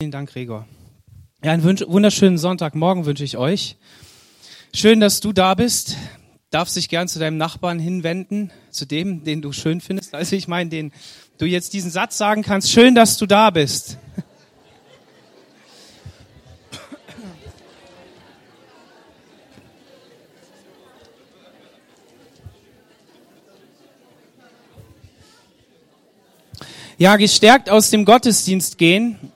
Vielen Dank, Gregor. Ja, einen wunderschönen Sonntagmorgen wünsche ich euch. Schön, dass du da bist. Darf sich gern zu deinem Nachbarn hinwenden, zu dem, den du schön findest. Also ich meine, den du jetzt diesen Satz sagen kannst. Schön, dass du da bist. Ja, gestärkt aus dem Gottesdienst gehen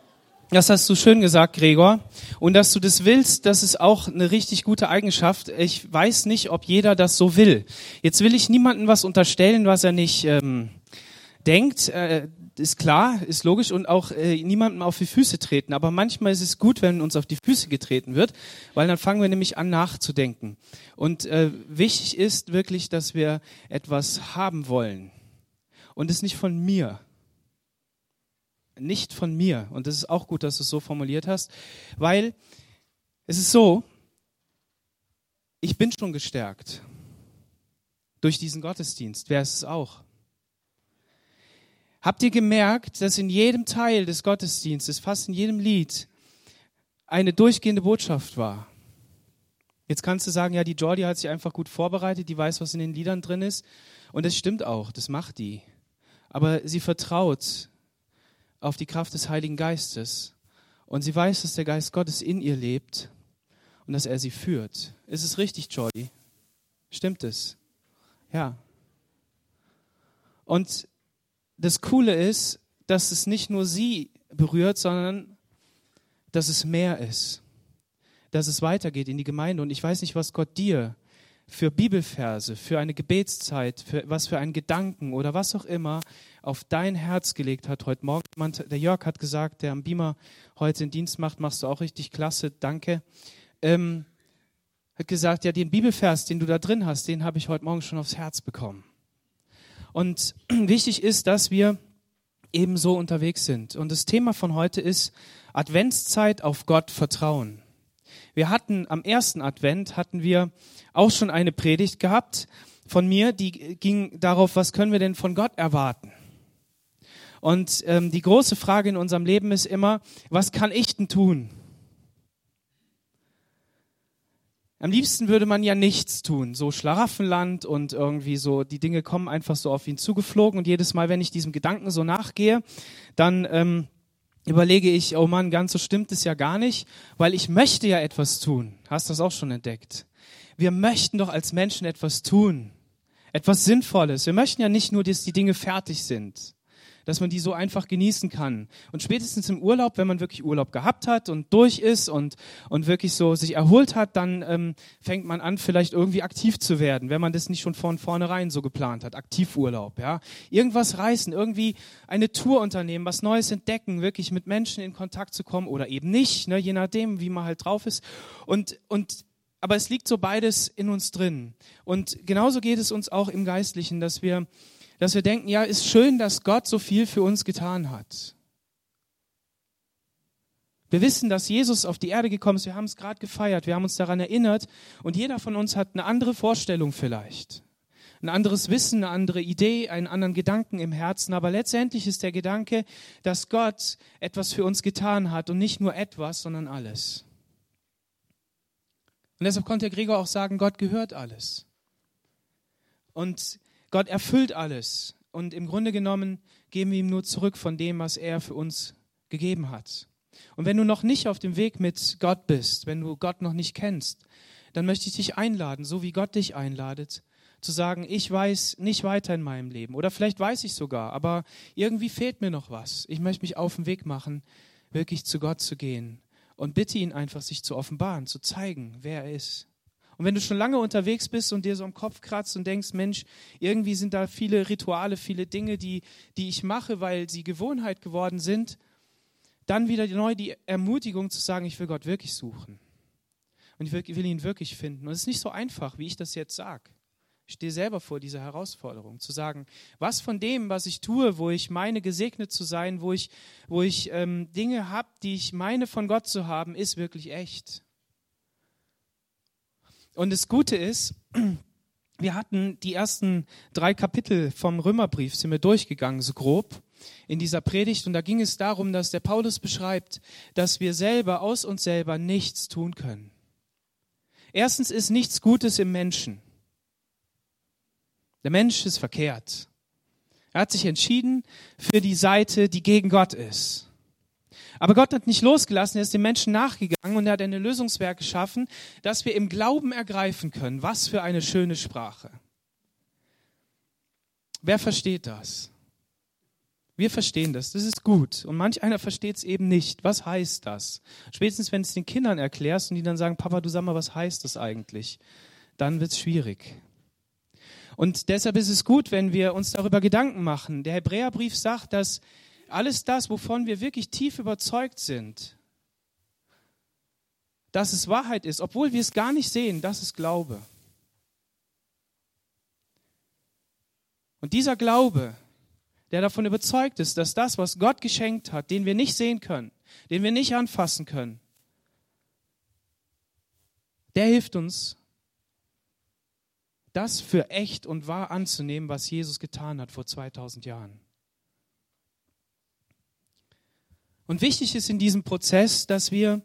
das hast du schön gesagt, Gregor. Und dass du das willst, das ist auch eine richtig gute Eigenschaft. Ich weiß nicht, ob jeder das so will. Jetzt will ich niemandem was unterstellen, was er nicht ähm, denkt. Äh, ist klar, ist logisch und auch äh, niemandem auf die Füße treten. Aber manchmal ist es gut, wenn uns auf die Füße getreten wird, weil dann fangen wir nämlich an nachzudenken. Und äh, wichtig ist wirklich, dass wir etwas haben wollen. Und es nicht von mir, nicht von mir. Und das ist auch gut, dass du es so formuliert hast, weil es ist so, ich bin schon gestärkt durch diesen Gottesdienst. Wer ist es auch? Habt ihr gemerkt, dass in jedem Teil des Gottesdienstes, fast in jedem Lied, eine durchgehende Botschaft war? Jetzt kannst du sagen, ja, die Jordi hat sich einfach gut vorbereitet, die weiß, was in den Liedern drin ist. Und das stimmt auch, das macht die. Aber sie vertraut auf die Kraft des Heiligen Geistes. Und sie weiß, dass der Geist Gottes in ihr lebt und dass er sie führt. Ist es richtig, Jordi? Stimmt es? Ja. Und das Coole ist, dass es nicht nur sie berührt, sondern dass es mehr ist. Dass es weitergeht in die Gemeinde. Und ich weiß nicht, was Gott dir für Bibelverse, für eine Gebetszeit, für was für einen Gedanken oder was auch immer auf dein Herz gelegt hat heute Morgen. Der Jörg hat gesagt, der am Beamer heute den Dienst macht, machst du auch richtig klasse, danke. Ähm, hat gesagt, ja, den Bibelvers, den du da drin hast, den habe ich heute Morgen schon aufs Herz bekommen. Und wichtig ist, dass wir eben so unterwegs sind. Und das Thema von heute ist Adventszeit auf Gott vertrauen. Wir hatten am ersten Advent hatten wir auch schon eine Predigt gehabt von mir, die ging darauf, was können wir denn von Gott erwarten? Und ähm, die große Frage in unserem Leben ist immer, was kann ich denn tun? Am liebsten würde man ja nichts tun, so Schlaraffenland und irgendwie so, die Dinge kommen einfach so auf ihn zugeflogen und jedes Mal, wenn ich diesem Gedanken so nachgehe, dann ähm, überlege ich, oh Mann, ganz so stimmt es ja gar nicht, weil ich möchte ja etwas tun. Hast du das auch schon entdeckt? wir möchten doch als Menschen etwas tun, etwas Sinnvolles. Wir möchten ja nicht nur, dass die Dinge fertig sind, dass man die so einfach genießen kann. Und spätestens im Urlaub, wenn man wirklich Urlaub gehabt hat und durch ist und, und wirklich so sich erholt hat, dann ähm, fängt man an, vielleicht irgendwie aktiv zu werden, wenn man das nicht schon von vornherein so geplant hat. Aktivurlaub, ja. Irgendwas reißen, irgendwie eine Tour unternehmen, was Neues entdecken, wirklich mit Menschen in Kontakt zu kommen oder eben nicht, ne, je nachdem, wie man halt drauf ist. Und, und aber es liegt so beides in uns drin. Und genauso geht es uns auch im Geistlichen, dass wir, dass wir denken, ja, ist schön, dass Gott so viel für uns getan hat. Wir wissen, dass Jesus auf die Erde gekommen ist. Wir haben es gerade gefeiert. Wir haben uns daran erinnert. Und jeder von uns hat eine andere Vorstellung vielleicht. Ein anderes Wissen, eine andere Idee, einen anderen Gedanken im Herzen. Aber letztendlich ist der Gedanke, dass Gott etwas für uns getan hat und nicht nur etwas, sondern alles. Und deshalb konnte Gregor auch sagen, Gott gehört alles. Und Gott erfüllt alles. Und im Grunde genommen geben wir ihm nur zurück von dem, was er für uns gegeben hat. Und wenn du noch nicht auf dem Weg mit Gott bist, wenn du Gott noch nicht kennst, dann möchte ich dich einladen, so wie Gott dich einladet, zu sagen, ich weiß nicht weiter in meinem Leben. Oder vielleicht weiß ich sogar, aber irgendwie fehlt mir noch was. Ich möchte mich auf den Weg machen, wirklich zu Gott zu gehen und bitte ihn einfach, sich zu offenbaren, zu zeigen, wer er ist. Und wenn du schon lange unterwegs bist und dir so am Kopf kratzt und denkst, Mensch, irgendwie sind da viele Rituale, viele Dinge, die, die ich mache, weil sie Gewohnheit geworden sind, dann wieder neu die Ermutigung zu sagen, ich will Gott wirklich suchen. Und ich will, ihn wirklich finden. Und es ist nicht so einfach, wie ich das jetzt sage. Ich stehe selber vor dieser Herausforderung, zu sagen, was von dem, was ich tue, wo ich meine, gesegnet zu sein, wo ich, wo ich ähm, Dinge habe, die ich meine von Gott zu haben, ist wirklich echt. Und das Gute ist, wir hatten die ersten drei Kapitel vom Römerbrief, sind wir durchgegangen, so grob. in dieser Predigt und da ging es darum, dass der Paulus beschreibt, dass wir selber aus uns selber nichts tun können. Erstens ist nichts Gutes im Menschen. Der Mensch ist verkehrt. Er hat sich entschieden für die Seite, die gegen Gott ist. Aber Gott hat nicht losgelassen, er ist dem Menschen nachgegangen und er hat eine Lösungswerk geschaffen, dass wir im Glauben ergreifen können. Was für eine schöne Sprache. Wer versteht das? Wir verstehen das, das ist gut. Und manch einer versteht es eben nicht. Was heißt das? Spätestens, wenn du es den Kindern erklärst und die dann sagen, Papa, du sag mal, was heißt das eigentlich? Dann wird es schwierig. Und deshalb ist es gut, wenn wir uns darüber Gedanken machen. Der Hebräerbrief sagt, dass alles das, wovon wir wirklich tief überzeugt sind, dass es Wahrheit ist, obwohl wir es gar nicht sehen, das ist Glaube. Und dieser Glaube, der davon überzeugt ist, dass das, was Gott geschenkt hat, den wir nicht sehen können, den wir nicht anfassen können, der hilft uns, das für echt und wahr anzunehmen, was Jesus getan hat vor 2000 Jahren. Und wichtig ist in diesem Prozess, dass wir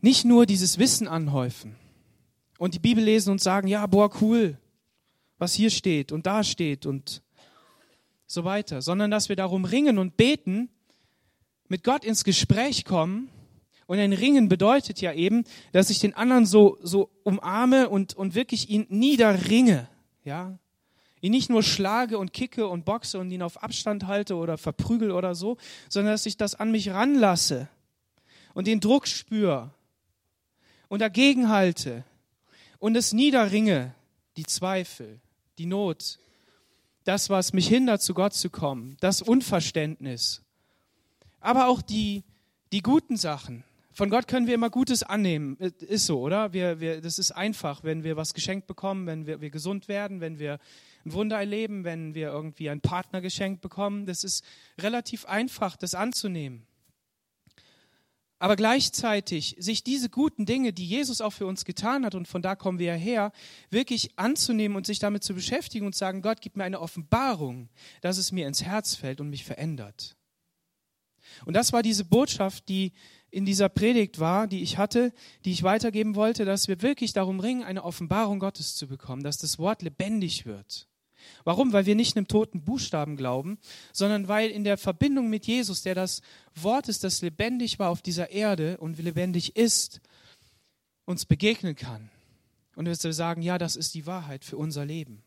nicht nur dieses Wissen anhäufen und die Bibel lesen und sagen, ja, boah, cool, was hier steht und da steht und so weiter, sondern dass wir darum ringen und beten, mit Gott ins Gespräch kommen. Und ein Ringen bedeutet ja eben, dass ich den anderen so, so umarme und, und wirklich ihn niederringe. Ja, ihn nicht nur schlage und kicke und boxe und ihn auf Abstand halte oder verprügel oder so, sondern dass ich das an mich ranlasse und den Druck spüre und dagegen halte und es niederringe, die Zweifel, die Not, das, was mich hindert, zu Gott zu kommen, das Unverständnis, aber auch die, die guten Sachen. Von Gott können wir immer Gutes annehmen. Ist so, oder? Wir, wir, das ist einfach, wenn wir was geschenkt bekommen, wenn wir, wir gesund werden, wenn wir ein Wunder erleben, wenn wir irgendwie einen Partner geschenkt bekommen. Das ist relativ einfach, das anzunehmen. Aber gleichzeitig sich diese guten Dinge, die Jesus auch für uns getan hat, und von da kommen wir ja her, wirklich anzunehmen und sich damit zu beschäftigen und sagen, Gott, gib mir eine Offenbarung, dass es mir ins Herz fällt und mich verändert. Und das war diese Botschaft, die in dieser Predigt war, die ich hatte, die ich weitergeben wollte, dass wir wirklich darum ringen, eine Offenbarung Gottes zu bekommen, dass das Wort lebendig wird. Warum? Weil wir nicht einem toten Buchstaben glauben, sondern weil in der Verbindung mit Jesus, der das Wort ist, das lebendig war auf dieser Erde und lebendig ist, uns begegnen kann. Und wir sagen, ja, das ist die Wahrheit für unser Leben.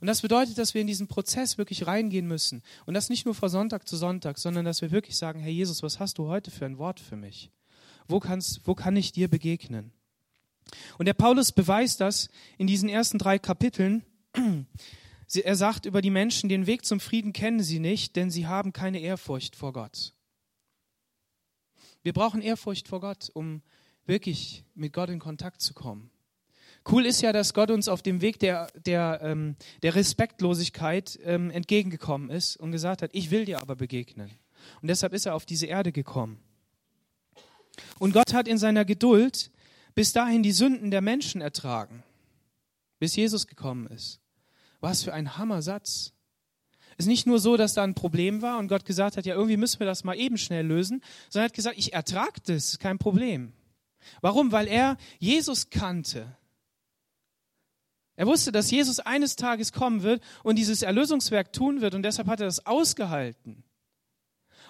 Und das bedeutet, dass wir in diesen Prozess wirklich reingehen müssen. Und das nicht nur von Sonntag zu Sonntag, sondern dass wir wirklich sagen, Herr Jesus, was hast du heute für ein Wort für mich? Wo, kannst, wo kann ich dir begegnen? Und der Paulus beweist das in diesen ersten drei Kapiteln er sagt über die Menschen, den Weg zum Frieden kennen sie nicht, denn sie haben keine Ehrfurcht vor Gott. Wir brauchen Ehrfurcht vor Gott, um wirklich mit Gott in Kontakt zu kommen. Cool ist ja, dass Gott uns auf dem Weg der, der, ähm, der Respektlosigkeit ähm, entgegengekommen ist und gesagt hat, ich will dir aber begegnen. Und deshalb ist er auf diese Erde gekommen. Und Gott hat in seiner Geduld bis dahin die Sünden der Menschen ertragen, bis Jesus gekommen ist. Was für ein Hammersatz. Es ist nicht nur so, dass da ein Problem war und Gott gesagt hat, ja, irgendwie müssen wir das mal eben schnell lösen, sondern er hat gesagt, ich ertrage das, kein Problem. Warum? Weil er Jesus kannte. Er wusste, dass Jesus eines Tages kommen wird und dieses Erlösungswerk tun wird und deshalb hat er das ausgehalten.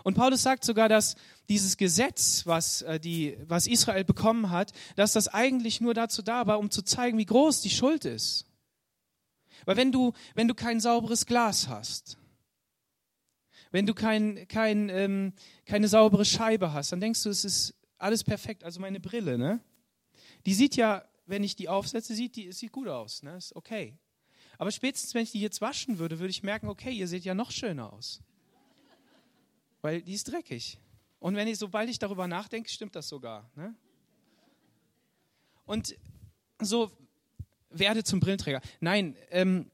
Und Paulus sagt sogar, dass dieses Gesetz, was, äh, die, was Israel bekommen hat, dass das eigentlich nur dazu da war, um zu zeigen, wie groß die Schuld ist. Weil wenn du, wenn du kein sauberes Glas hast, wenn du kein, kein, ähm, keine saubere Scheibe hast, dann denkst du, es ist alles perfekt. Also meine Brille, ne? Die sieht ja, wenn ich die aufsetze, sieht die, sieht gut aus, ne? Ist okay. Aber spätestens, wenn ich die jetzt waschen würde, würde ich merken, okay, ihr seht ja noch schöner aus. Weil die ist dreckig. Und wenn ich, sobald ich darüber nachdenke, stimmt das sogar. Ne? Und so, werde zum Brillenträger. Nein, ähm,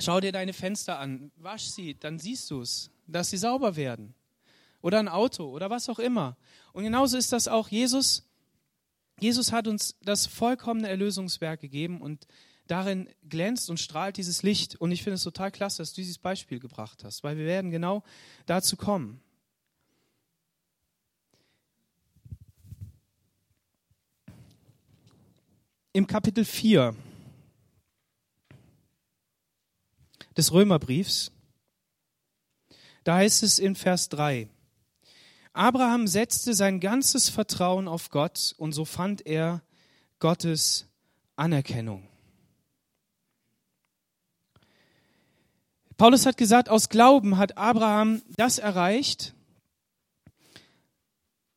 schau dir deine Fenster an, wasch sie, dann siehst du es, dass sie sauber werden. Oder ein Auto oder was auch immer. Und genauso ist das auch Jesus. Jesus hat uns das vollkommene Erlösungswerk gegeben und darin glänzt und strahlt dieses Licht. Und ich finde es total klasse, dass du dieses Beispiel gebracht hast, weil wir werden genau dazu kommen. Im Kapitel 4 des Römerbriefs, da heißt es in Vers 3, Abraham setzte sein ganzes Vertrauen auf Gott und so fand er Gottes Anerkennung. Paulus hat gesagt, aus Glauben hat Abraham das erreicht,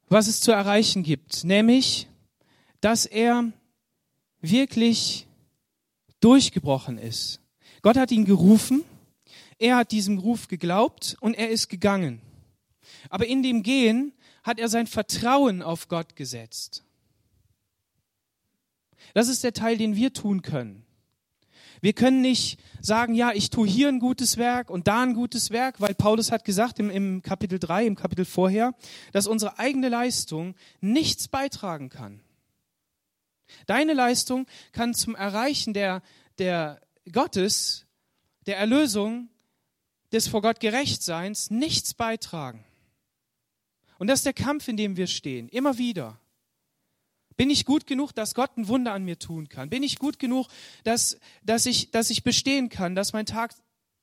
was es zu erreichen gibt, nämlich, dass er wirklich durchgebrochen ist. Gott hat ihn gerufen, er hat diesem Ruf geglaubt und er ist gegangen. Aber in dem Gehen hat er sein Vertrauen auf Gott gesetzt. Das ist der Teil, den wir tun können. Wir können nicht sagen, ja, ich tue hier ein gutes Werk und da ein gutes Werk, weil Paulus hat gesagt im, im Kapitel 3, im Kapitel vorher, dass unsere eigene Leistung nichts beitragen kann. Deine Leistung kann zum Erreichen der, der Gottes, der Erlösung, des vor Gott Gerechtseins nichts beitragen. Und das ist der Kampf, in dem wir stehen, immer wieder. Bin ich gut genug, dass Gott ein Wunder an mir tun kann? Bin ich gut genug, dass, dass, ich, dass ich bestehen kann, dass mein Tag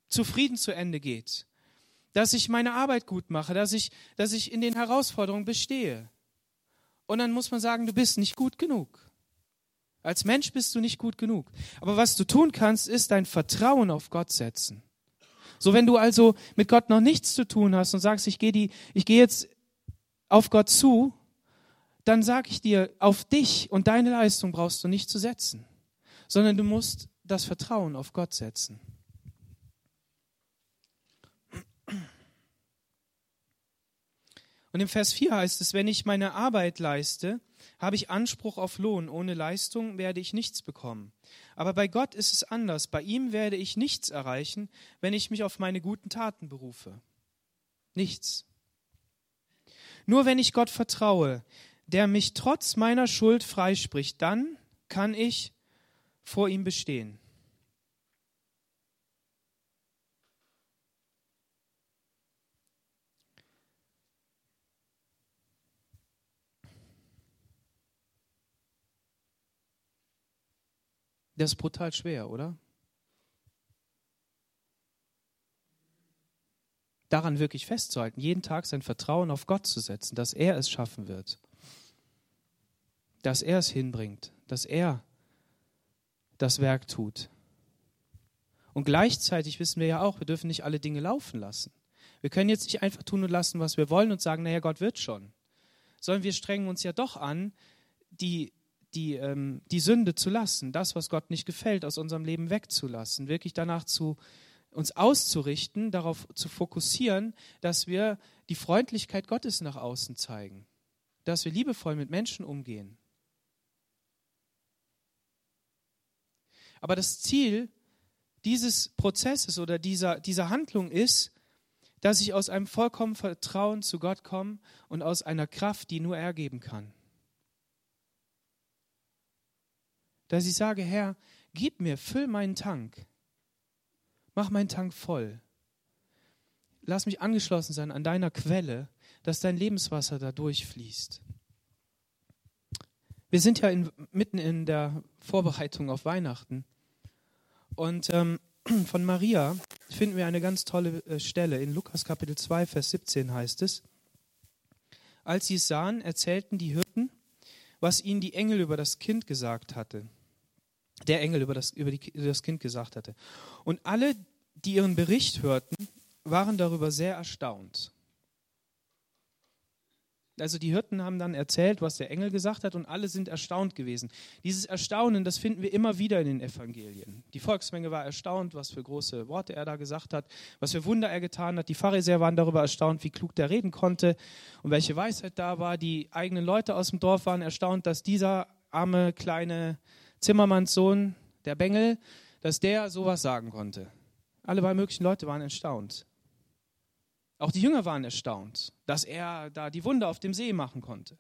zufrieden zu Ende geht? Dass ich meine Arbeit gut mache, dass ich, dass ich in den Herausforderungen bestehe? Und dann muss man sagen, du bist nicht gut genug. Als Mensch bist du nicht gut genug. Aber was du tun kannst, ist dein Vertrauen auf Gott setzen. So, wenn du also mit Gott noch nichts zu tun hast und sagst, ich gehe die, ich gehe jetzt auf Gott zu, dann sage ich dir, auf dich und deine Leistung brauchst du nicht zu setzen, sondern du musst das Vertrauen auf Gott setzen. Und im Vers 4 heißt es, wenn ich meine Arbeit leiste, habe ich Anspruch auf Lohn. Ohne Leistung werde ich nichts bekommen. Aber bei Gott ist es anders. Bei ihm werde ich nichts erreichen, wenn ich mich auf meine guten Taten berufe. Nichts. Nur wenn ich Gott vertraue, der mich trotz meiner Schuld freispricht, dann kann ich vor ihm bestehen. Das ist brutal schwer, oder? daran wirklich festzuhalten, jeden Tag sein Vertrauen auf Gott zu setzen, dass er es schaffen wird, dass er es hinbringt, dass er das Werk tut. Und gleichzeitig wissen wir ja auch, wir dürfen nicht alle Dinge laufen lassen. Wir können jetzt nicht einfach tun und lassen, was wir wollen und sagen, naja, Gott wird schon. Sondern wir strengen uns ja doch an, die, die, ähm, die Sünde zu lassen, das, was Gott nicht gefällt, aus unserem Leben wegzulassen, wirklich danach zu, uns auszurichten, darauf zu fokussieren, dass wir die Freundlichkeit Gottes nach außen zeigen, dass wir liebevoll mit Menschen umgehen. Aber das Ziel dieses Prozesses oder dieser, dieser Handlung ist, dass ich aus einem vollkommenen Vertrauen zu Gott komme und aus einer Kraft, die nur er geben kann. Dass ich sage, Herr, gib mir, füll meinen Tank. Mach meinen Tank voll. Lass mich angeschlossen sein an deiner Quelle, dass dein Lebenswasser da durchfließt. Wir sind ja in, mitten in der Vorbereitung auf Weihnachten. Und ähm, von Maria finden wir eine ganz tolle äh, Stelle. In Lukas Kapitel 2, Vers 17 heißt es, als sie es sahen, erzählten die Hirten, was ihnen die Engel über das Kind gesagt hatte der Engel über das, über, die, über das Kind gesagt hatte. Und alle, die ihren Bericht hörten, waren darüber sehr erstaunt. Also die Hirten haben dann erzählt, was der Engel gesagt hat und alle sind erstaunt gewesen. Dieses Erstaunen, das finden wir immer wieder in den Evangelien. Die Volksmenge war erstaunt, was für große Worte er da gesagt hat, was für Wunder er getan hat. Die Pharisäer waren darüber erstaunt, wie klug der reden konnte und welche Weisheit da war. Die eigenen Leute aus dem Dorf waren erstaunt, dass dieser arme kleine Zimmermanns Sohn, der Bengel, dass der sowas sagen konnte. Alle drei möglichen Leute waren erstaunt. Auch die Jünger waren erstaunt, dass er da die Wunder auf dem See machen konnte.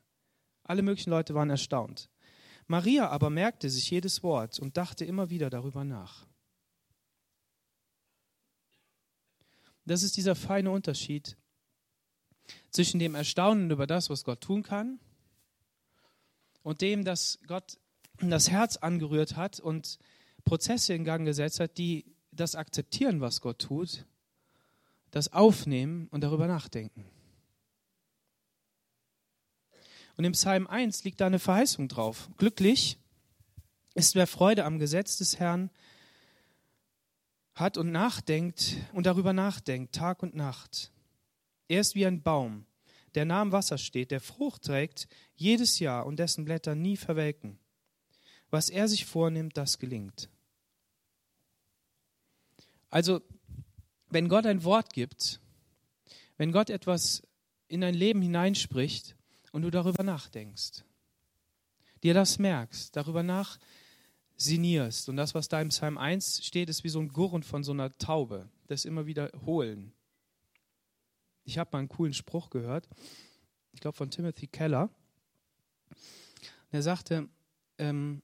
Alle möglichen Leute waren erstaunt. Maria aber merkte sich jedes Wort und dachte immer wieder darüber nach. Das ist dieser feine Unterschied zwischen dem Erstaunen über das, was Gott tun kann, und dem, dass Gott das Herz angerührt hat und Prozesse in Gang gesetzt hat, die das akzeptieren, was Gott tut, das aufnehmen und darüber nachdenken. Und im Psalm 1 liegt da eine Verheißung drauf. Glücklich ist wer Freude am Gesetz des Herrn hat und nachdenkt und darüber nachdenkt, Tag und Nacht. Er ist wie ein Baum, der nah am Wasser steht, der Frucht trägt jedes Jahr und dessen Blätter nie verwelken. Was er sich vornimmt, das gelingt. Also, wenn Gott ein Wort gibt, wenn Gott etwas in dein Leben hineinspricht und du darüber nachdenkst, dir das merkst, darüber nachsinnierst und das, was da im Psalm 1 steht, ist wie so ein Gurren von so einer Taube, das immer wiederholen. Ich habe mal einen coolen Spruch gehört, ich glaube von Timothy Keller. Er sagte, ähm,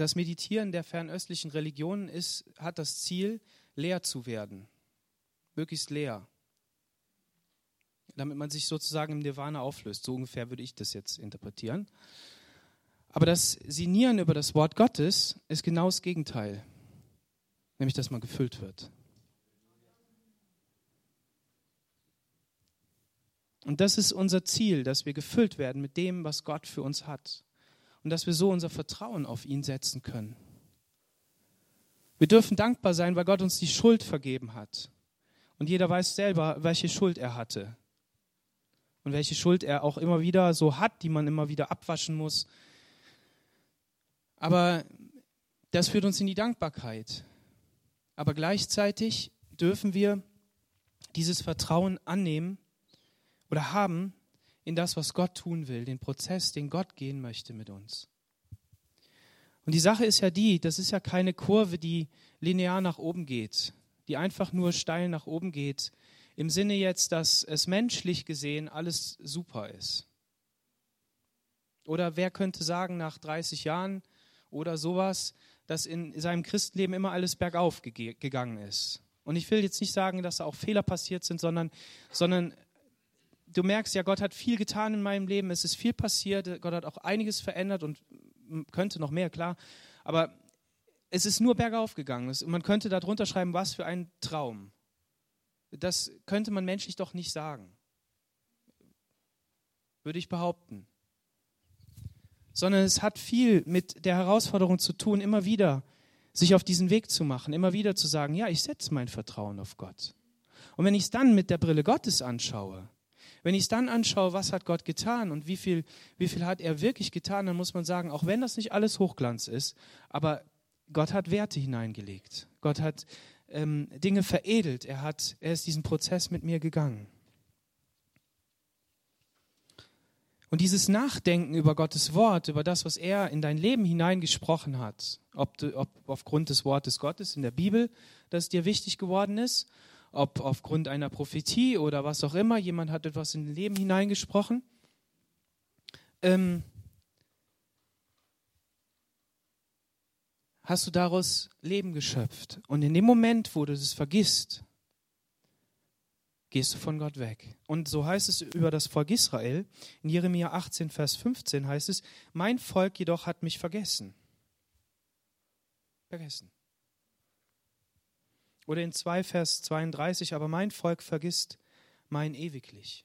das Meditieren der fernöstlichen Religionen ist, hat das Ziel, leer zu werden, möglichst leer, damit man sich sozusagen im Nirvana auflöst. So ungefähr würde ich das jetzt interpretieren. Aber das Sinieren über das Wort Gottes ist genau das Gegenteil, nämlich dass man gefüllt wird. Und das ist unser Ziel, dass wir gefüllt werden mit dem, was Gott für uns hat. Und dass wir so unser Vertrauen auf ihn setzen können. Wir dürfen dankbar sein, weil Gott uns die Schuld vergeben hat. Und jeder weiß selber, welche Schuld er hatte. Und welche Schuld er auch immer wieder so hat, die man immer wieder abwaschen muss. Aber das führt uns in die Dankbarkeit. Aber gleichzeitig dürfen wir dieses Vertrauen annehmen oder haben in das, was Gott tun will, den Prozess, den Gott gehen möchte mit uns. Und die Sache ist ja die, das ist ja keine Kurve, die linear nach oben geht, die einfach nur steil nach oben geht, im Sinne jetzt, dass es menschlich gesehen alles super ist. Oder wer könnte sagen, nach 30 Jahren oder sowas, dass in seinem Christenleben immer alles bergauf gegangen ist. Und ich will jetzt nicht sagen, dass da auch Fehler passiert sind, sondern, sondern du merkst ja, Gott hat viel getan in meinem Leben, es ist viel passiert, Gott hat auch einiges verändert und könnte noch mehr, klar. Aber es ist nur bergauf gegangen. Man könnte darunter schreiben, was für ein Traum. Das könnte man menschlich doch nicht sagen. Würde ich behaupten. Sondern es hat viel mit der Herausforderung zu tun, immer wieder sich auf diesen Weg zu machen, immer wieder zu sagen, ja, ich setze mein Vertrauen auf Gott. Und wenn ich es dann mit der Brille Gottes anschaue, wenn ich es dann anschaue, was hat Gott getan und wie viel, wie viel hat er wirklich getan, dann muss man sagen, auch wenn das nicht alles Hochglanz ist, aber Gott hat Werte hineingelegt. Gott hat ähm, Dinge veredelt. Er, hat, er ist diesen Prozess mit mir gegangen. Und dieses Nachdenken über Gottes Wort, über das, was er in dein Leben hineingesprochen hat, ob, du, ob aufgrund des Wortes Gottes in der Bibel, das dir wichtig geworden ist, ob aufgrund einer Prophetie oder was auch immer, jemand hat etwas in dein Leben hineingesprochen. Ähm, hast du daraus Leben geschöpft. Und in dem Moment, wo du das vergisst, gehst du von Gott weg. Und so heißt es über das Volk Israel. In Jeremia 18, Vers 15 heißt es, mein Volk jedoch hat mich vergessen. Vergessen. Oder in 2 Vers 32, aber mein Volk vergisst mein ewiglich.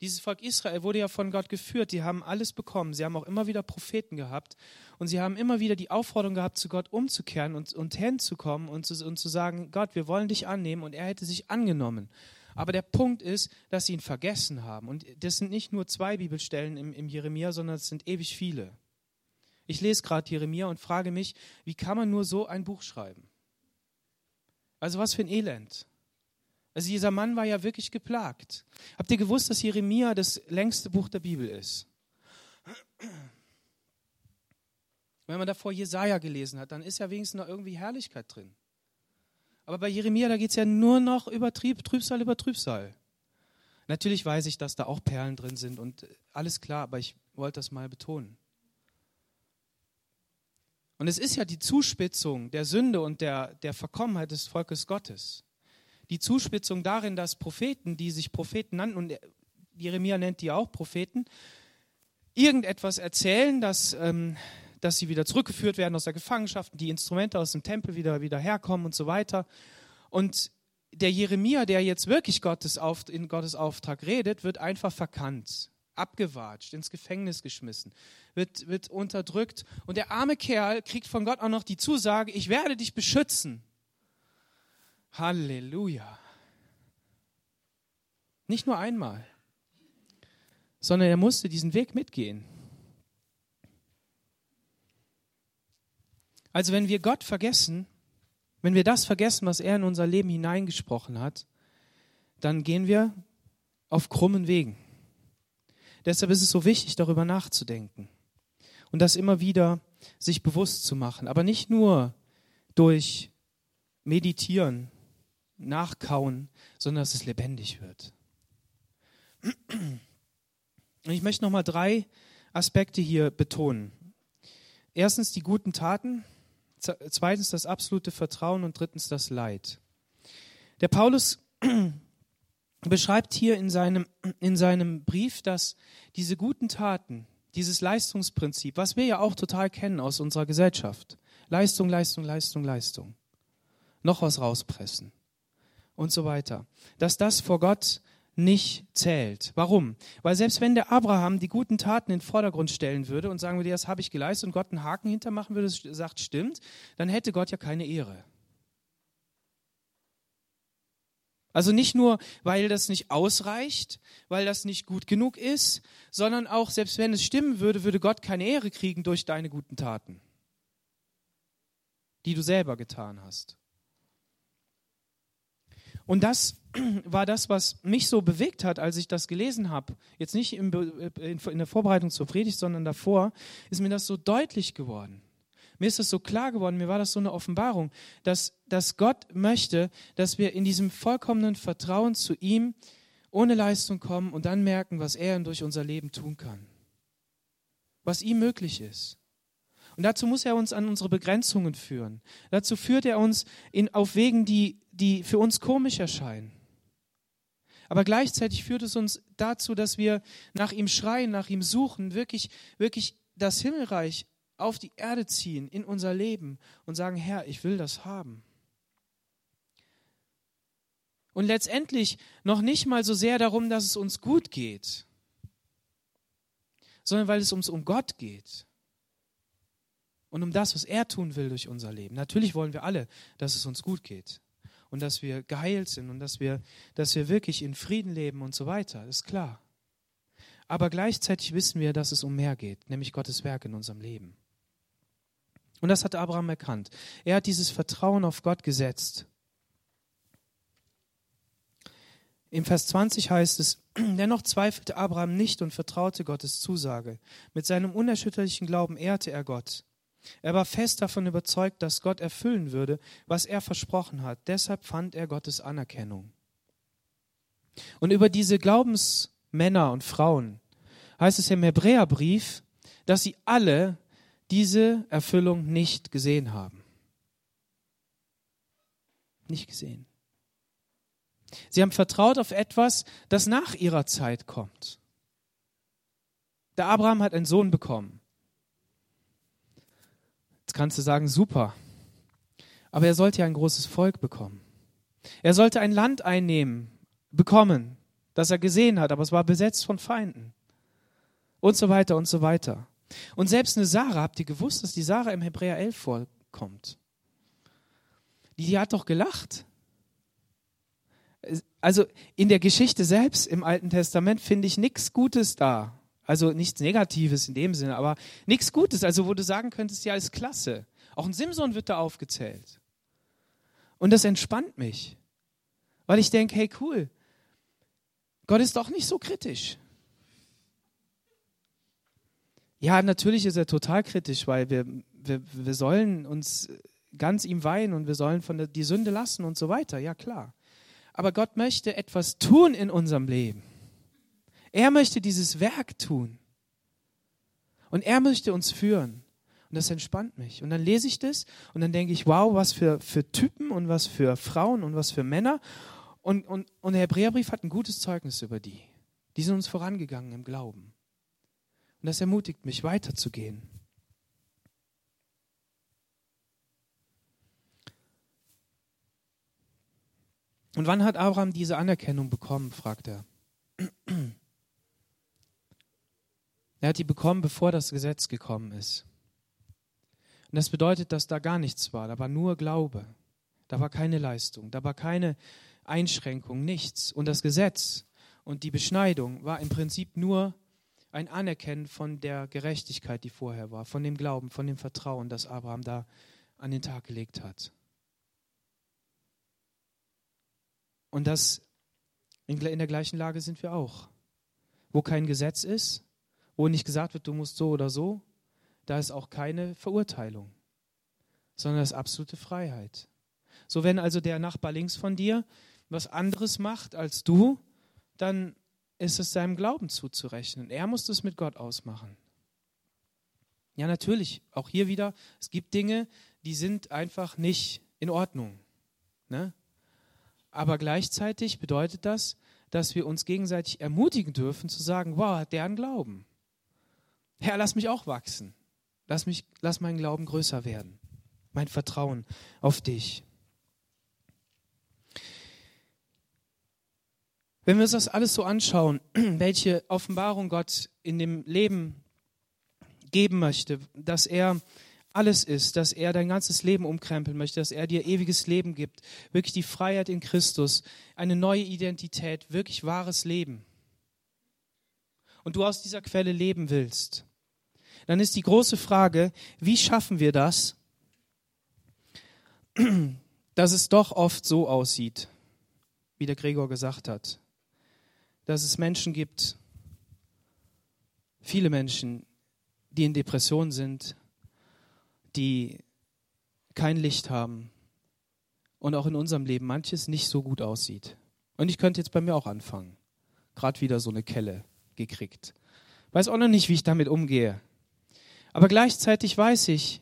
Dieses Volk Israel wurde ja von Gott geführt. Die haben alles bekommen. Sie haben auch immer wieder Propheten gehabt. Und sie haben immer wieder die Aufforderung gehabt, zu Gott umzukehren und, und hinzukommen und zu, und zu sagen, Gott, wir wollen dich annehmen. Und er hätte sich angenommen. Aber der Punkt ist, dass sie ihn vergessen haben. Und das sind nicht nur zwei Bibelstellen im, im Jeremia, sondern es sind ewig viele. Ich lese gerade Jeremia und frage mich, wie kann man nur so ein Buch schreiben? Also was für ein Elend. Also dieser Mann war ja wirklich geplagt. Habt ihr gewusst, dass Jeremia das längste Buch der Bibel ist? Wenn man davor Jesaja gelesen hat, dann ist ja wenigstens noch irgendwie Herrlichkeit drin. Aber bei Jeremia, da geht es ja nur noch über Trieb, Trübsal über Trübsal. Natürlich weiß ich, dass da auch Perlen drin sind und alles klar, aber ich wollte das mal betonen. Und es ist ja die Zuspitzung der Sünde und der, der Verkommenheit des Volkes Gottes. Die Zuspitzung darin, dass Propheten, die sich Propheten nannten, und Jeremia nennt die auch Propheten, irgendetwas erzählen, dass, ähm, dass sie wieder zurückgeführt werden aus der Gefangenschaft, die Instrumente aus dem Tempel wieder, wieder herkommen und so weiter. Und der Jeremia, der jetzt wirklich Gottes auf, in Gottes Auftrag redet, wird einfach verkannt, abgewatscht, ins Gefängnis geschmissen, wird, wird unterdrückt. Und der arme Kerl kriegt von Gott auch noch die Zusage, ich werde dich beschützen. Halleluja. Nicht nur einmal, sondern er musste diesen Weg mitgehen. Also wenn wir Gott vergessen, wenn wir das vergessen, was er in unser Leben hineingesprochen hat, dann gehen wir auf krummen Wegen. Deshalb ist es so wichtig, darüber nachzudenken und das immer wieder sich bewusst zu machen. Aber nicht nur durch Meditieren, Nachkauen, sondern dass es lebendig wird. Und ich möchte nochmal drei Aspekte hier betonen. Erstens die guten Taten, zweitens das absolute Vertrauen und drittens das Leid. Der Paulus beschreibt hier in seinem, in seinem Brief, dass diese guten Taten, dieses Leistungsprinzip, was wir ja auch total kennen aus unserer Gesellschaft, Leistung, Leistung, Leistung, Leistung, noch was rauspressen und so weiter, dass das vor Gott nicht zählt. Warum? Weil selbst wenn der Abraham die guten Taten in den Vordergrund stellen würde und sagen würde, das habe ich geleistet und Gott einen Haken hintermachen würde, sagt, stimmt, dann hätte Gott ja keine Ehre. Also nicht nur, weil das nicht ausreicht, weil das nicht gut genug ist, sondern auch, selbst wenn es stimmen würde, würde Gott keine Ehre kriegen durch deine guten Taten, die du selber getan hast. Und das war das, was mich so bewegt hat, als ich das gelesen habe. Jetzt nicht in, der Vorbereitung zur Predigt, sondern davor, ist mir das so deutlich geworden. Mir ist das so klar geworden, mir war das so eine Offenbarung, dass, dass Gott möchte, dass wir in diesem vollkommenen Vertrauen zu ihm ohne Leistung kommen und dann merken, was er durch unser Leben tun kann. Was ihm möglich ist. Und dazu muss er uns an unsere Begrenzungen führen. Dazu führt er uns in, auf Wegen, die die für uns komisch erscheinen. Aber gleichzeitig führt es uns dazu, dass wir nach ihm schreien, nach ihm suchen, wirklich, wirklich das Himmelreich auf die Erde ziehen, in unser Leben und sagen, Herr, ich will das haben. Und letztendlich noch nicht mal so sehr darum, dass es uns gut geht, sondern weil es uns um Gott geht und um das, was er tun will durch unser Leben. Natürlich wollen wir alle, dass es uns gut geht und dass wir geheilt sind und dass wir, dass wir wirklich in Frieden leben und so weiter, ist klar. Aber gleichzeitig wissen wir, dass es um mehr geht, nämlich Gottes Werk in unserem Leben. Und das hat Abraham erkannt. Er hat dieses Vertrauen auf Gott gesetzt. Im Vers 20 heißt es, dennoch zweifelte Abraham nicht und vertraute Gottes Zusage. Mit seinem unerschütterlichen Glauben ehrte er Gott. Er war fest davon überzeugt, dass Gott erfüllen würde, was er versprochen hat. Deshalb fand er Gottes Anerkennung. Und über diese Glaubensmänner und Frauen heißt es im Hebräerbrief, dass sie alle diese Erfüllung nicht gesehen haben. Nicht gesehen. Sie haben vertraut auf etwas, das nach ihrer Zeit kommt. Der Abraham hat einen Sohn bekommen. Jetzt kannst du sagen, super. Aber er sollte ja ein großes Volk bekommen. Er sollte ein Land einnehmen, bekommen, das er gesehen hat, aber es war besetzt von Feinden. Und so weiter und so weiter. Und selbst eine Sarah, habt ihr gewusst, dass die Sarah im Hebräer 11 vorkommt? Die, die hat doch gelacht. Also in der Geschichte selbst im Alten Testament finde ich nichts Gutes da. Also nichts Negatives in dem Sinne, aber nichts Gutes. Also wo du sagen könntest, ja, ist klasse. Auch ein Simson wird da aufgezählt. Und das entspannt mich, weil ich denke, hey cool, Gott ist doch nicht so kritisch. Ja, natürlich ist er total kritisch, weil wir, wir, wir sollen uns ganz ihm weihen und wir sollen von der, die Sünde lassen und so weiter. Ja, klar. Aber Gott möchte etwas tun in unserem Leben. Er möchte dieses Werk tun. Und er möchte uns führen. Und das entspannt mich. Und dann lese ich das und dann denke ich, wow, was für, für Typen und was für Frauen und was für Männer. Und, und, und der Hebräerbrief hat ein gutes Zeugnis über die. Die sind uns vorangegangen im Glauben. Und das ermutigt mich, weiterzugehen. Und wann hat Abraham diese Anerkennung bekommen, fragt er. Er hat die bekommen, bevor das Gesetz gekommen ist. Und das bedeutet, dass da gar nichts war. Da war nur Glaube. Da war keine Leistung. Da war keine Einschränkung, nichts. Und das Gesetz und die Beschneidung war im Prinzip nur ein Anerkennen von der Gerechtigkeit, die vorher war, von dem Glauben, von dem Vertrauen, das Abraham da an den Tag gelegt hat. Und das in der gleichen Lage sind wir auch. Wo kein Gesetz ist, wo nicht gesagt wird, du musst so oder so, da ist auch keine Verurteilung, sondern das ist absolute Freiheit. So, wenn also der Nachbar links von dir was anderes macht als du, dann ist es seinem Glauben zuzurechnen. Er muss das mit Gott ausmachen. Ja, natürlich, auch hier wieder, es gibt Dinge, die sind einfach nicht in Ordnung. Ne? Aber gleichzeitig bedeutet das, dass wir uns gegenseitig ermutigen dürfen zu sagen, wow, hat der einen Glauben. Herr, lass mich auch wachsen. Lass, mich, lass meinen Glauben größer werden. Mein Vertrauen auf dich. Wenn wir uns das alles so anschauen, welche Offenbarung Gott in dem Leben geben möchte, dass er alles ist, dass er dein ganzes Leben umkrempeln möchte, dass er dir ewiges Leben gibt, wirklich die Freiheit in Christus, eine neue Identität, wirklich wahres Leben. Und du aus dieser Quelle leben willst, dann ist die große Frage, wie schaffen wir das, dass es doch oft so aussieht, wie der Gregor gesagt hat, dass es Menschen gibt, viele Menschen, die in Depression sind, die kein Licht haben und auch in unserem Leben manches nicht so gut aussieht. Und ich könnte jetzt bei mir auch anfangen. Gerade wieder so eine Kelle gekriegt. Weiß auch noch nicht, wie ich damit umgehe. Aber gleichzeitig weiß ich,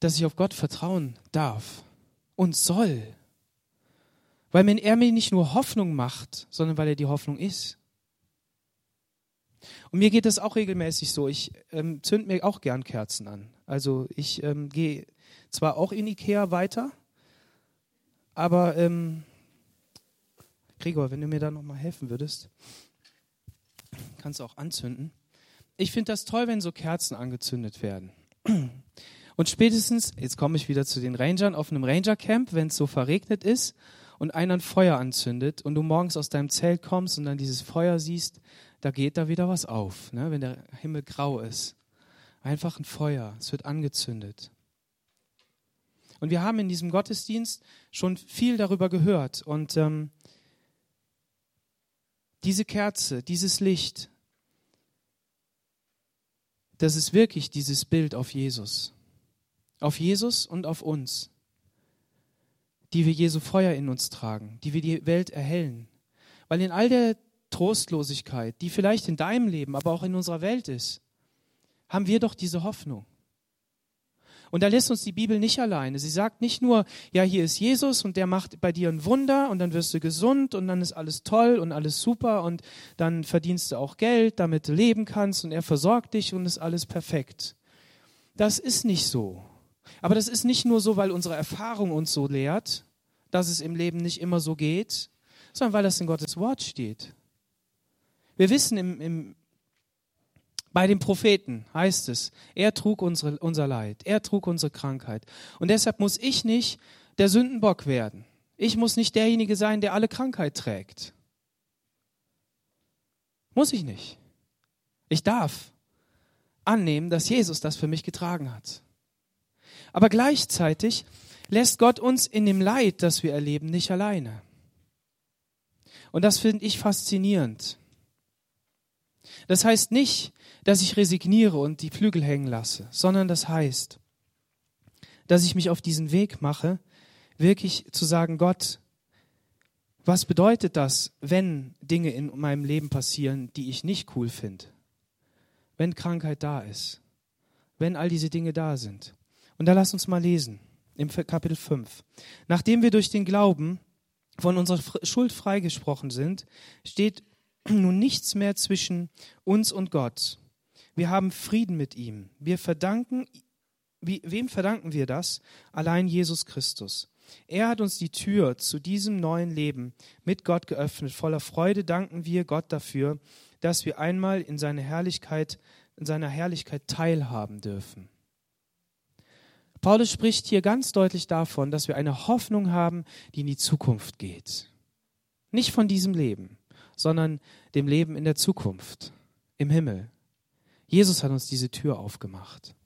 dass ich auf Gott vertrauen darf und soll. Weil er mir nicht nur Hoffnung macht, sondern weil er die Hoffnung ist. Und mir geht es auch regelmäßig so. Ich ähm, zünd mir auch gern Kerzen an. Also ich ähm, gehe zwar auch in Ikea weiter, aber ähm, Gregor, wenn du mir da nochmal helfen würdest, kannst du auch anzünden. Ich finde das toll, wenn so Kerzen angezündet werden. Und spätestens, jetzt komme ich wieder zu den Rangern, auf einem Ranger-Camp, wenn es so verregnet ist und einer ein Feuer anzündet und du morgens aus deinem Zelt kommst und dann dieses Feuer siehst, da geht da wieder was auf, ne? wenn der Himmel grau ist. Einfach ein Feuer, es wird angezündet. Und wir haben in diesem Gottesdienst schon viel darüber gehört. Und ähm, diese Kerze, dieses Licht, das ist wirklich dieses Bild auf Jesus. Auf Jesus und auf uns, die wir Jesu Feuer in uns tragen, die wir die Welt erhellen. Weil in all der Trostlosigkeit, die vielleicht in deinem Leben, aber auch in unserer Welt ist, haben wir doch diese Hoffnung. Und da lässt uns die Bibel nicht alleine. Sie sagt nicht nur, ja, hier ist Jesus und der macht bei dir ein Wunder und dann wirst du gesund und dann ist alles toll und alles super und dann verdienst du auch Geld, damit du leben kannst und er versorgt dich und ist alles perfekt. Das ist nicht so. Aber das ist nicht nur so, weil unsere Erfahrung uns so lehrt, dass es im Leben nicht immer so geht, sondern weil das in Gottes Wort steht. Wir wissen im, im, bei den Propheten heißt es, er trug unsere, unser Leid, er trug unsere Krankheit. Und deshalb muss ich nicht der Sündenbock werden. Ich muss nicht derjenige sein, der alle Krankheit trägt. Muss ich nicht. Ich darf annehmen, dass Jesus das für mich getragen hat. Aber gleichzeitig lässt Gott uns in dem Leid, das wir erleben, nicht alleine. Und das finde ich faszinierend. Das heißt nicht, dass ich resigniere und die Flügel hängen lasse, sondern das heißt, dass ich mich auf diesen Weg mache, wirklich zu sagen, Gott, Was bedeutet das, wenn Dinge in meinem Leben passieren, die ich nicht cool finde? Wenn Krankheit da ist, wenn all diese Dinge da sind. Und da lass uns mal lesen im Kapitel 5. Nachdem wir durch den Glauben von unserer Schuld freigesprochen sind, steht nun nichts mehr zwischen uns und Gott. Wir haben Frieden mit ihm. Wir verdanken, wem verdanken wir das? Allein Jesus Christus. Er hat uns die Tür zu diesem neuen Leben mit Gott geöffnet. Voller Freude danken wir Gott dafür, dass wir einmal in seiner Herrlichkeit, in seiner Herrlichkeit teilhaben dürfen. Paulus spricht hier ganz deutlich davon, dass wir eine Hoffnung haben, die in die Zukunft geht. Nicht von diesem Leben, sondern dem Leben in der Zukunft, im Himmel. Jesus hat uns diese Tür aufgemacht.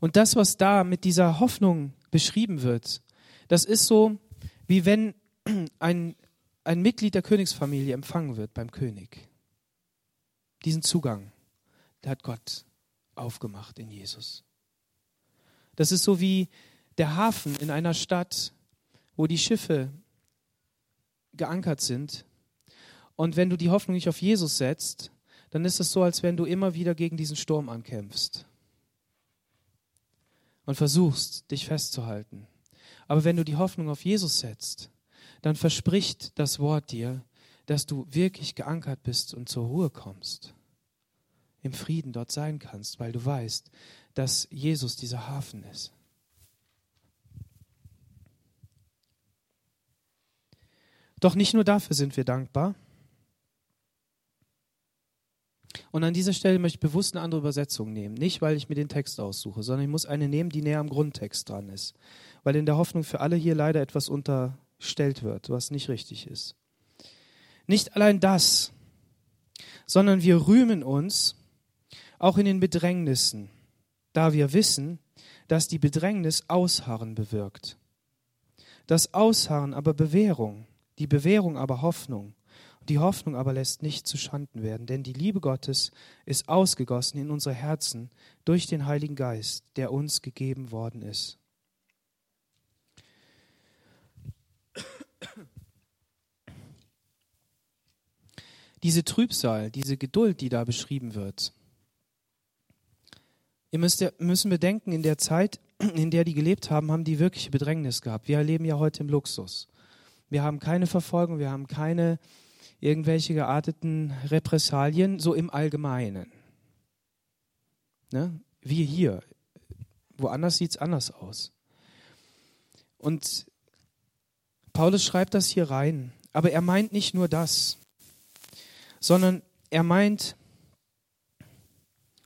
Und das, was da mit dieser Hoffnung beschrieben wird, das ist so, wie wenn ein, ein Mitglied der Königsfamilie empfangen wird beim König. Diesen Zugang, der hat Gott aufgemacht in Jesus. Das ist so wie der Hafen in einer Stadt, wo die Schiffe geankert sind. Und wenn du die Hoffnung nicht auf Jesus setzt, dann ist es so, als wenn du immer wieder gegen diesen Sturm ankämpfst und versuchst, dich festzuhalten. Aber wenn du die Hoffnung auf Jesus setzt, dann verspricht das Wort dir, dass du wirklich geankert bist und zur Ruhe kommst, im Frieden dort sein kannst, weil du weißt, dass Jesus dieser Hafen ist. Doch nicht nur dafür sind wir dankbar. Und an dieser Stelle möchte ich bewusst eine andere Übersetzung nehmen. Nicht, weil ich mir den Text aussuche, sondern ich muss eine nehmen, die näher am Grundtext dran ist. Weil in der Hoffnung für alle hier leider etwas unterstellt wird, was nicht richtig ist. Nicht allein das, sondern wir rühmen uns auch in den Bedrängnissen, da wir wissen, dass die Bedrängnis Ausharren bewirkt. Das Ausharren aber Bewährung die Bewährung aber Hoffnung. Die Hoffnung aber lässt nicht zu Schanden werden, denn die Liebe Gottes ist ausgegossen in unsere Herzen durch den Heiligen Geist, der uns gegeben worden ist. Diese Trübsal, diese Geduld, die da beschrieben wird, ihr müsst müssen bedenken, in der Zeit, in der die gelebt haben, haben die wirkliche Bedrängnis gehabt. Wir erleben ja heute im Luxus. Wir haben keine Verfolgung, wir haben keine irgendwelche gearteten Repressalien, so im Allgemeinen. Ne? Wir hier. Woanders sieht es anders aus. Und Paulus schreibt das hier rein. Aber er meint nicht nur das, sondern er meint,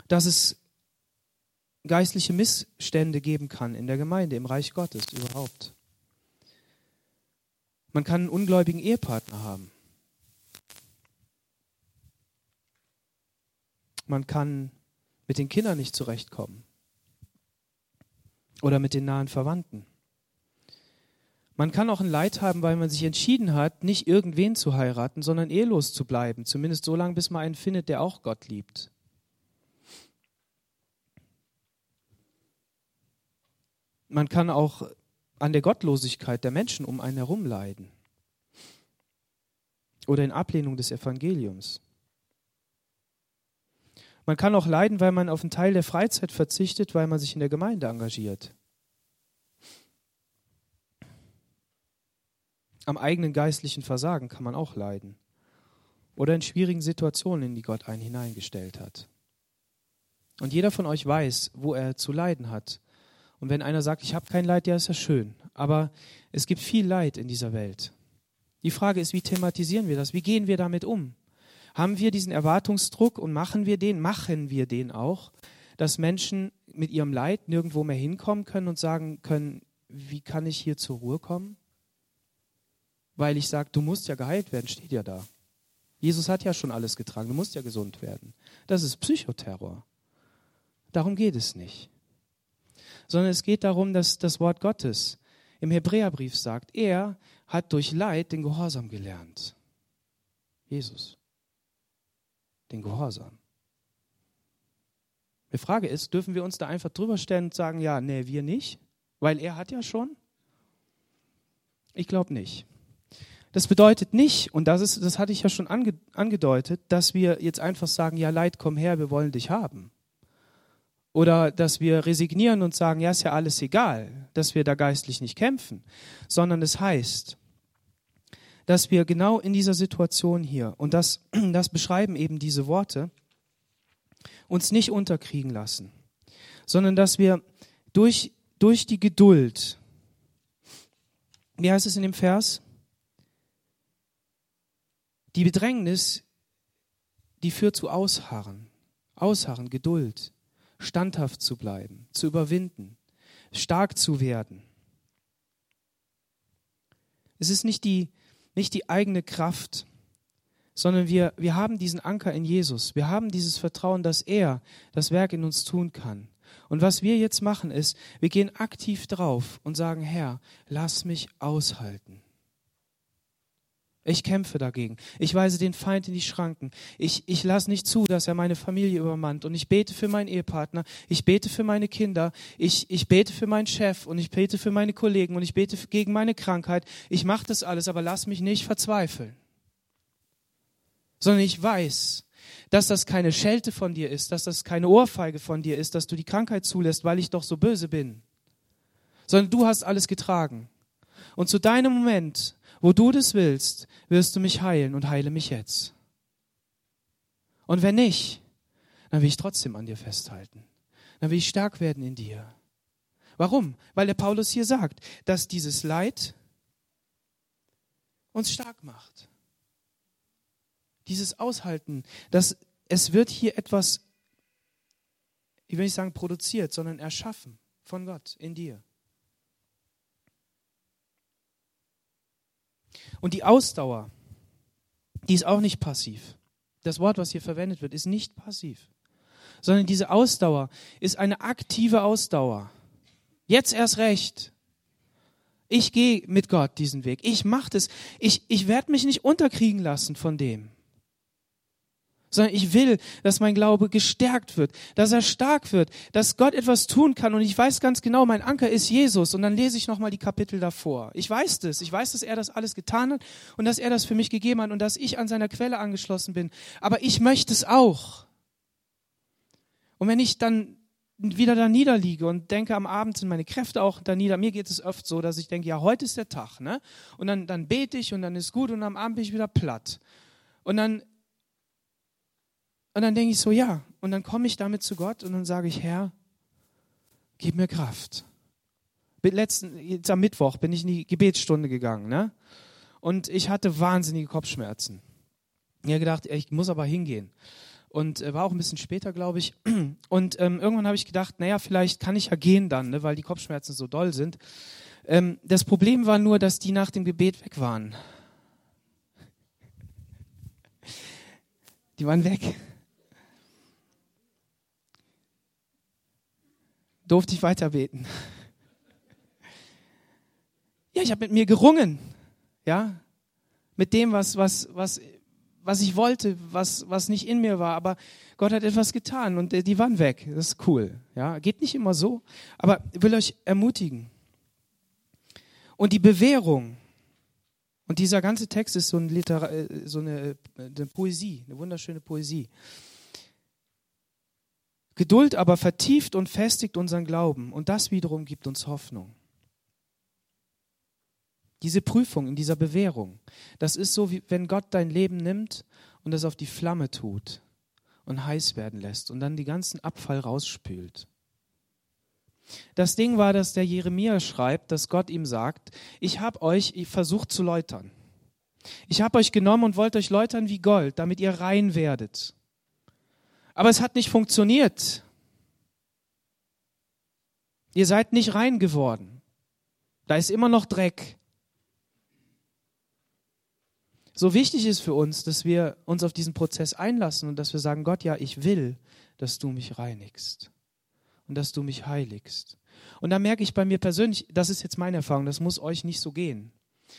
dass es geistliche Missstände geben kann in der Gemeinde, im Reich Gottes überhaupt. Man kann einen ungläubigen Ehepartner haben. Man kann mit den Kindern nicht zurechtkommen. Oder mit den nahen Verwandten. Man kann auch ein Leid haben, weil man sich entschieden hat, nicht irgendwen zu heiraten, sondern ehelos zu bleiben. Zumindest so lange, bis man einen findet, der auch Gott liebt. Man kann auch an der Gottlosigkeit der Menschen um einen herum leiden. Oder in Ablehnung des Evangeliums. Man kann auch leiden, weil man auf einen Teil der Freizeit verzichtet, weil man sich in der Gemeinde engagiert. Am eigenen geistlichen Versagen kann man auch leiden. Oder in schwierigen Situationen, in die Gott einen hineingestellt hat. Und jeder von euch weiß, wo er zu leiden hat und wenn einer sagt, ich habe kein Leid, ja, ist ja schön. Aber es gibt viel Leid in dieser Welt. Die Frage ist, wie thematisieren wir das? Wie gehen wir damit um? Haben wir diesen Erwartungsdruck und machen wir den, machen wir den auch, dass Menschen mit ihrem Leid nirgendwo mehr hinkommen können und sagen können, wie kann ich hier zur Ruhe kommen? Weil ich sage, du musst ja geheilt werden, steht ja da. Jesus hat ja schon alles getragen, du musst ja gesund werden. Das ist Psychoterror. Darum geht es nicht sondern es geht darum, dass das Wort Gottes im Hebräerbrief sagt, er hat durch Leid den Gehorsam gelernt. Jesus. Den Gehorsam. Die Frage ist, dürfen wir uns da einfach drüber stellen und sagen, ja, nee, wir nicht, weil er hat ja schon? Ich glaube nicht. Das bedeutet nicht, und das, ist, das hatte ich ja schon ange, angedeutet, dass wir jetzt einfach sagen, ja Leid, komm her, wir wollen dich haben. Oder dass wir resignieren und sagen, ja, ist ja alles egal, dass wir da geistlich nicht kämpfen, sondern es heißt, dass wir genau in dieser Situation hier, und das, das beschreiben eben diese Worte, uns nicht unterkriegen lassen, sondern dass wir durch, durch die Geduld, wie heißt es in dem Vers? Die Bedrängnis, die führt zu Ausharren. Ausharren, Geduld, standhaft zu bleiben, zu überwinden, stark zu werden. Es ist nicht die, nicht die eigene Kraft, sondern wir, wir haben diesen Anker in Jesus. Wir haben dieses Vertrauen, dass er das Werk in uns tun kann. Und was wir jetzt machen ist, wir gehen aktiv drauf und sagen, Herr, lass mich aushalten. Ich kämpfe dagegen. Ich weise den Feind in die Schranken. Ich, ich lasse nicht zu, dass er meine Familie übermannt. Und ich bete für meinen Ehepartner. Ich bete für meine Kinder. Ich, ich bete für meinen Chef. Und ich bete für meine Kollegen. Und ich bete gegen meine Krankheit. Ich mache das alles, aber lass mich nicht verzweifeln. Sondern ich weiß, dass das keine Schelte von dir ist, dass das keine Ohrfeige von dir ist, dass du die Krankheit zulässt, weil ich doch so böse bin. Sondern du hast alles getragen. Und zu deinem Moment, wo du das willst, wirst du mich heilen und heile mich jetzt. Und wenn nicht, dann will ich trotzdem an dir festhalten. Dann will ich stark werden in dir. Warum? Weil der Paulus hier sagt, dass dieses Leid uns stark macht. Dieses Aushalten, dass es wird hier etwas, ich will nicht sagen produziert, sondern erschaffen von Gott in dir. Und die Ausdauer, die ist auch nicht passiv. Das Wort, was hier verwendet wird, ist nicht passiv, sondern diese Ausdauer ist eine aktive Ausdauer. Jetzt erst recht. Ich gehe mit Gott diesen Weg. Ich mache das. Ich, ich werde mich nicht unterkriegen lassen von dem sondern ich will, dass mein Glaube gestärkt wird, dass er stark wird, dass Gott etwas tun kann und ich weiß ganz genau, mein Anker ist Jesus und dann lese ich nochmal die Kapitel davor. Ich weiß das, ich weiß, dass er das alles getan hat und dass er das für mich gegeben hat und dass ich an seiner Quelle angeschlossen bin, aber ich möchte es auch. Und wenn ich dann wieder da niederliege und denke, am Abend sind meine Kräfte auch da nieder. Mir geht es oft so, dass ich denke, ja, heute ist der Tag, ne? Und dann, dann bete ich und dann ist gut und am Abend bin ich wieder platt. Und dann und dann denke ich so, ja. Und dann komme ich damit zu Gott und dann sage ich, Herr, gib mir Kraft. Letzten, jetzt am Mittwoch bin ich in die Gebetsstunde gegangen, ne? Und ich hatte wahnsinnige Kopfschmerzen. Ich habe gedacht, ich muss aber hingehen. Und äh, war auch ein bisschen später, glaube ich. Und ähm, irgendwann habe ich gedacht, naja, vielleicht kann ich ja gehen dann, ne, weil die Kopfschmerzen so doll sind. Ähm, das Problem war nur, dass die nach dem Gebet weg waren. Die waren weg. Durfte ich weiter beten. Ja, ich habe mit mir gerungen, ja, mit dem, was, was, was, was ich wollte, was, was nicht in mir war, aber Gott hat etwas getan und die waren weg. Das ist cool, ja. Geht nicht immer so, aber ich will euch ermutigen. Und die Bewährung, und dieser ganze Text ist so, ein Liter äh, so eine, eine Poesie, eine wunderschöne Poesie. Geduld aber vertieft und festigt unseren Glauben und das wiederum gibt uns Hoffnung. Diese Prüfung in dieser Bewährung, das ist so, wie wenn Gott dein Leben nimmt und es auf die Flamme tut und heiß werden lässt und dann die ganzen Abfall rausspült. Das Ding war, dass der Jeremia schreibt, dass Gott ihm sagt, ich habe euch versucht zu läutern. Ich habe euch genommen und wollte euch läutern wie Gold, damit ihr rein werdet. Aber es hat nicht funktioniert. Ihr seid nicht rein geworden. Da ist immer noch Dreck. So wichtig ist für uns, dass wir uns auf diesen Prozess einlassen und dass wir sagen, Gott, ja, ich will, dass du mich reinigst und dass du mich heiligst. Und da merke ich bei mir persönlich, das ist jetzt meine Erfahrung, das muss euch nicht so gehen.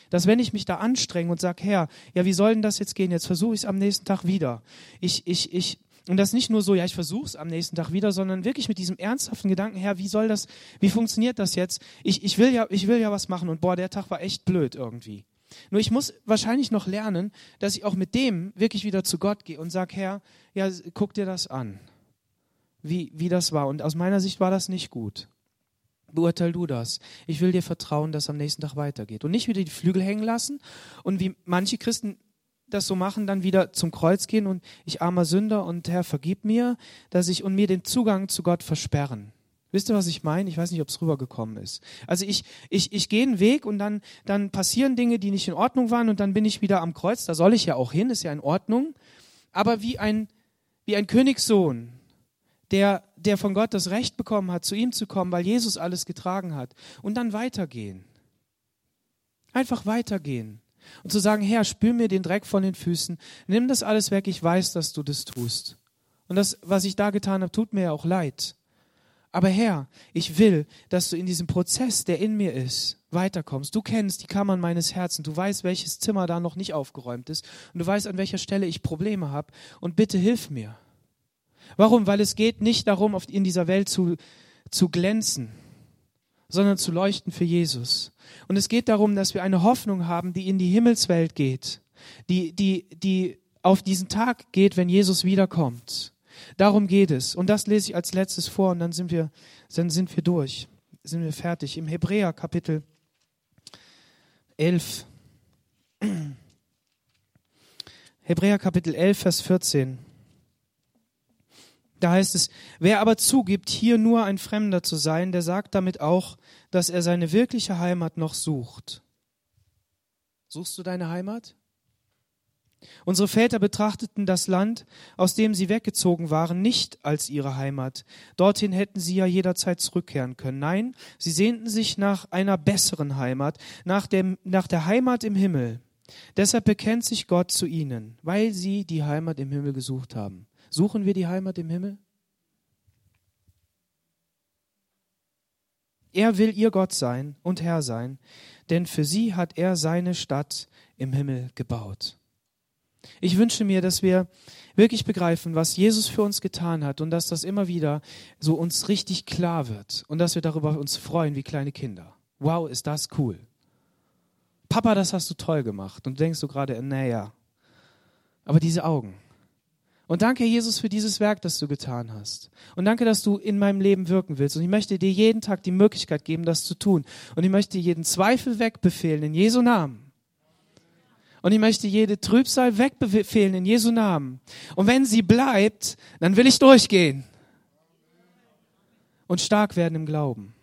Dass wenn ich mich da anstrenge und sage, Herr, ja, wie soll denn das jetzt gehen? Jetzt versuche ich es am nächsten Tag wieder. Ich, ich, ich, Und das nicht nur so, ja, ich versuche es am nächsten Tag wieder, sondern wirklich mit diesem ernsthaften Gedanken, Herr, wie soll das, wie funktioniert das jetzt? Ich, ich, will ja, ich will ja was machen und boah, der Tag war echt blöd irgendwie. Nur ich muss wahrscheinlich noch lernen, dass ich auch mit dem wirklich wieder zu Gott gehe und sage, Herr, ja, guck dir das an, wie, wie das war. Und aus meiner Sicht war das nicht gut. Beurteil du das. Ich will dir vertrauen, dass am nächsten Tag weitergeht. Und nicht wieder die Flügel hängen lassen und wie manche Christen das so machen, dann wieder zum Kreuz gehen und ich armer Sünder und Herr, vergib mir, dass ich und mir den Zugang zu Gott versperren. Wisst ihr, was ich meine? Ich weiß nicht, ob es rübergekommen ist. Also ich, ich, ich gehe einen Weg und dann, dann passieren Dinge, die nicht in Ordnung waren und dann bin ich wieder am Kreuz. Da soll ich ja auch hin, ist ja in Ordnung. Aber wie ein, wie ein Königssohn, der, der von Gott das Recht bekommen hat, zu ihm zu kommen, weil Jesus alles getragen hat. Und dann weitergehen. Einfach weitergehen. Und zu sagen, Herr, spül mir den Dreck von den Füßen, nimm das alles weg, ich weiß, dass du das tust. Und das, was ich da getan habe, tut mir ja auch leid. Aber Herr, ich will, dass du in diesem Prozess, der in mir ist, weiterkommst. Du kennst die Kammern meines Herzens. Du weißt, welches Zimmer da noch nicht aufgeräumt ist. Und du weißt, an welcher Stelle ich Probleme habe. Und bitte hilf mir. Warum? Weil es geht nicht darum, in dieser Welt zu, zu glänzen, sondern zu leuchten für Jesus. Und es geht darum, dass wir eine Hoffnung haben, die in die Himmelswelt geht, die, die, die auf diesen Tag geht, wenn Jesus wiederkommt. Darum geht es. Und das lese ich als letztes vor und dann sind wir, dann sind wir durch, sind wir fertig. Im Hebräer Kapitel 11. Hebräer Kapitel 11, Vers 14. Da heißt es, wer aber zugibt, hier nur ein Fremder zu sein, der sagt damit auch, dass er seine wirkliche Heimat noch sucht. Suchst du deine Heimat? Unsere Väter betrachteten das Land, aus dem sie weggezogen waren, nicht als ihre Heimat. Dorthin hätten sie ja jederzeit zurückkehren können. Nein, sie sehnten sich nach einer besseren Heimat, nach, dem, nach der Heimat im Himmel. Deshalb bekennt sich Gott zu ihnen, weil sie die Heimat im Himmel gesucht haben. Suchen wir die Heimat im Himmel? Er will ihr Gott sein und Herr sein, denn für sie hat er seine Stadt im Himmel gebaut. Ich wünsche mir, dass wir wirklich begreifen, was Jesus für uns getan hat und dass das immer wieder so uns richtig klar wird und dass wir darüber uns freuen wie kleine Kinder. Wow, ist das cool. Papa, das hast du toll gemacht. Und du denkst du gerade, naja. Aber diese Augen, und danke, Jesus, für dieses Werk, das du getan hast. Und danke, dass du in meinem Leben wirken willst. Und ich möchte dir jeden Tag die Möglichkeit geben, das zu tun. Und ich möchte jeden Zweifel wegbefehlen in Jesu Namen. Und ich möchte jede Trübsal wegbefehlen in Jesu Namen. Und wenn sie bleibt, dann will ich durchgehen. Und stark werden im Glauben.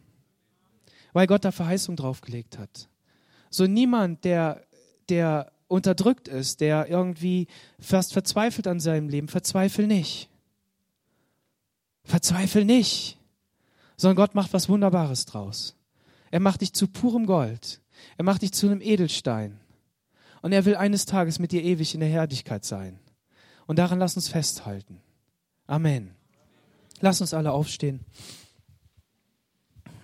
Weil Gott da Verheißung draufgelegt hat. So niemand, der, der unterdrückt ist, der irgendwie fast verzweifelt an seinem Leben, verzweifel nicht. Verzweifel nicht, sondern Gott macht was Wunderbares draus. Er macht dich zu purem Gold. Er macht dich zu einem Edelstein. Und er will eines Tages mit dir ewig in der Herrlichkeit sein. Und daran lass uns festhalten. Amen. Lass uns alle aufstehen.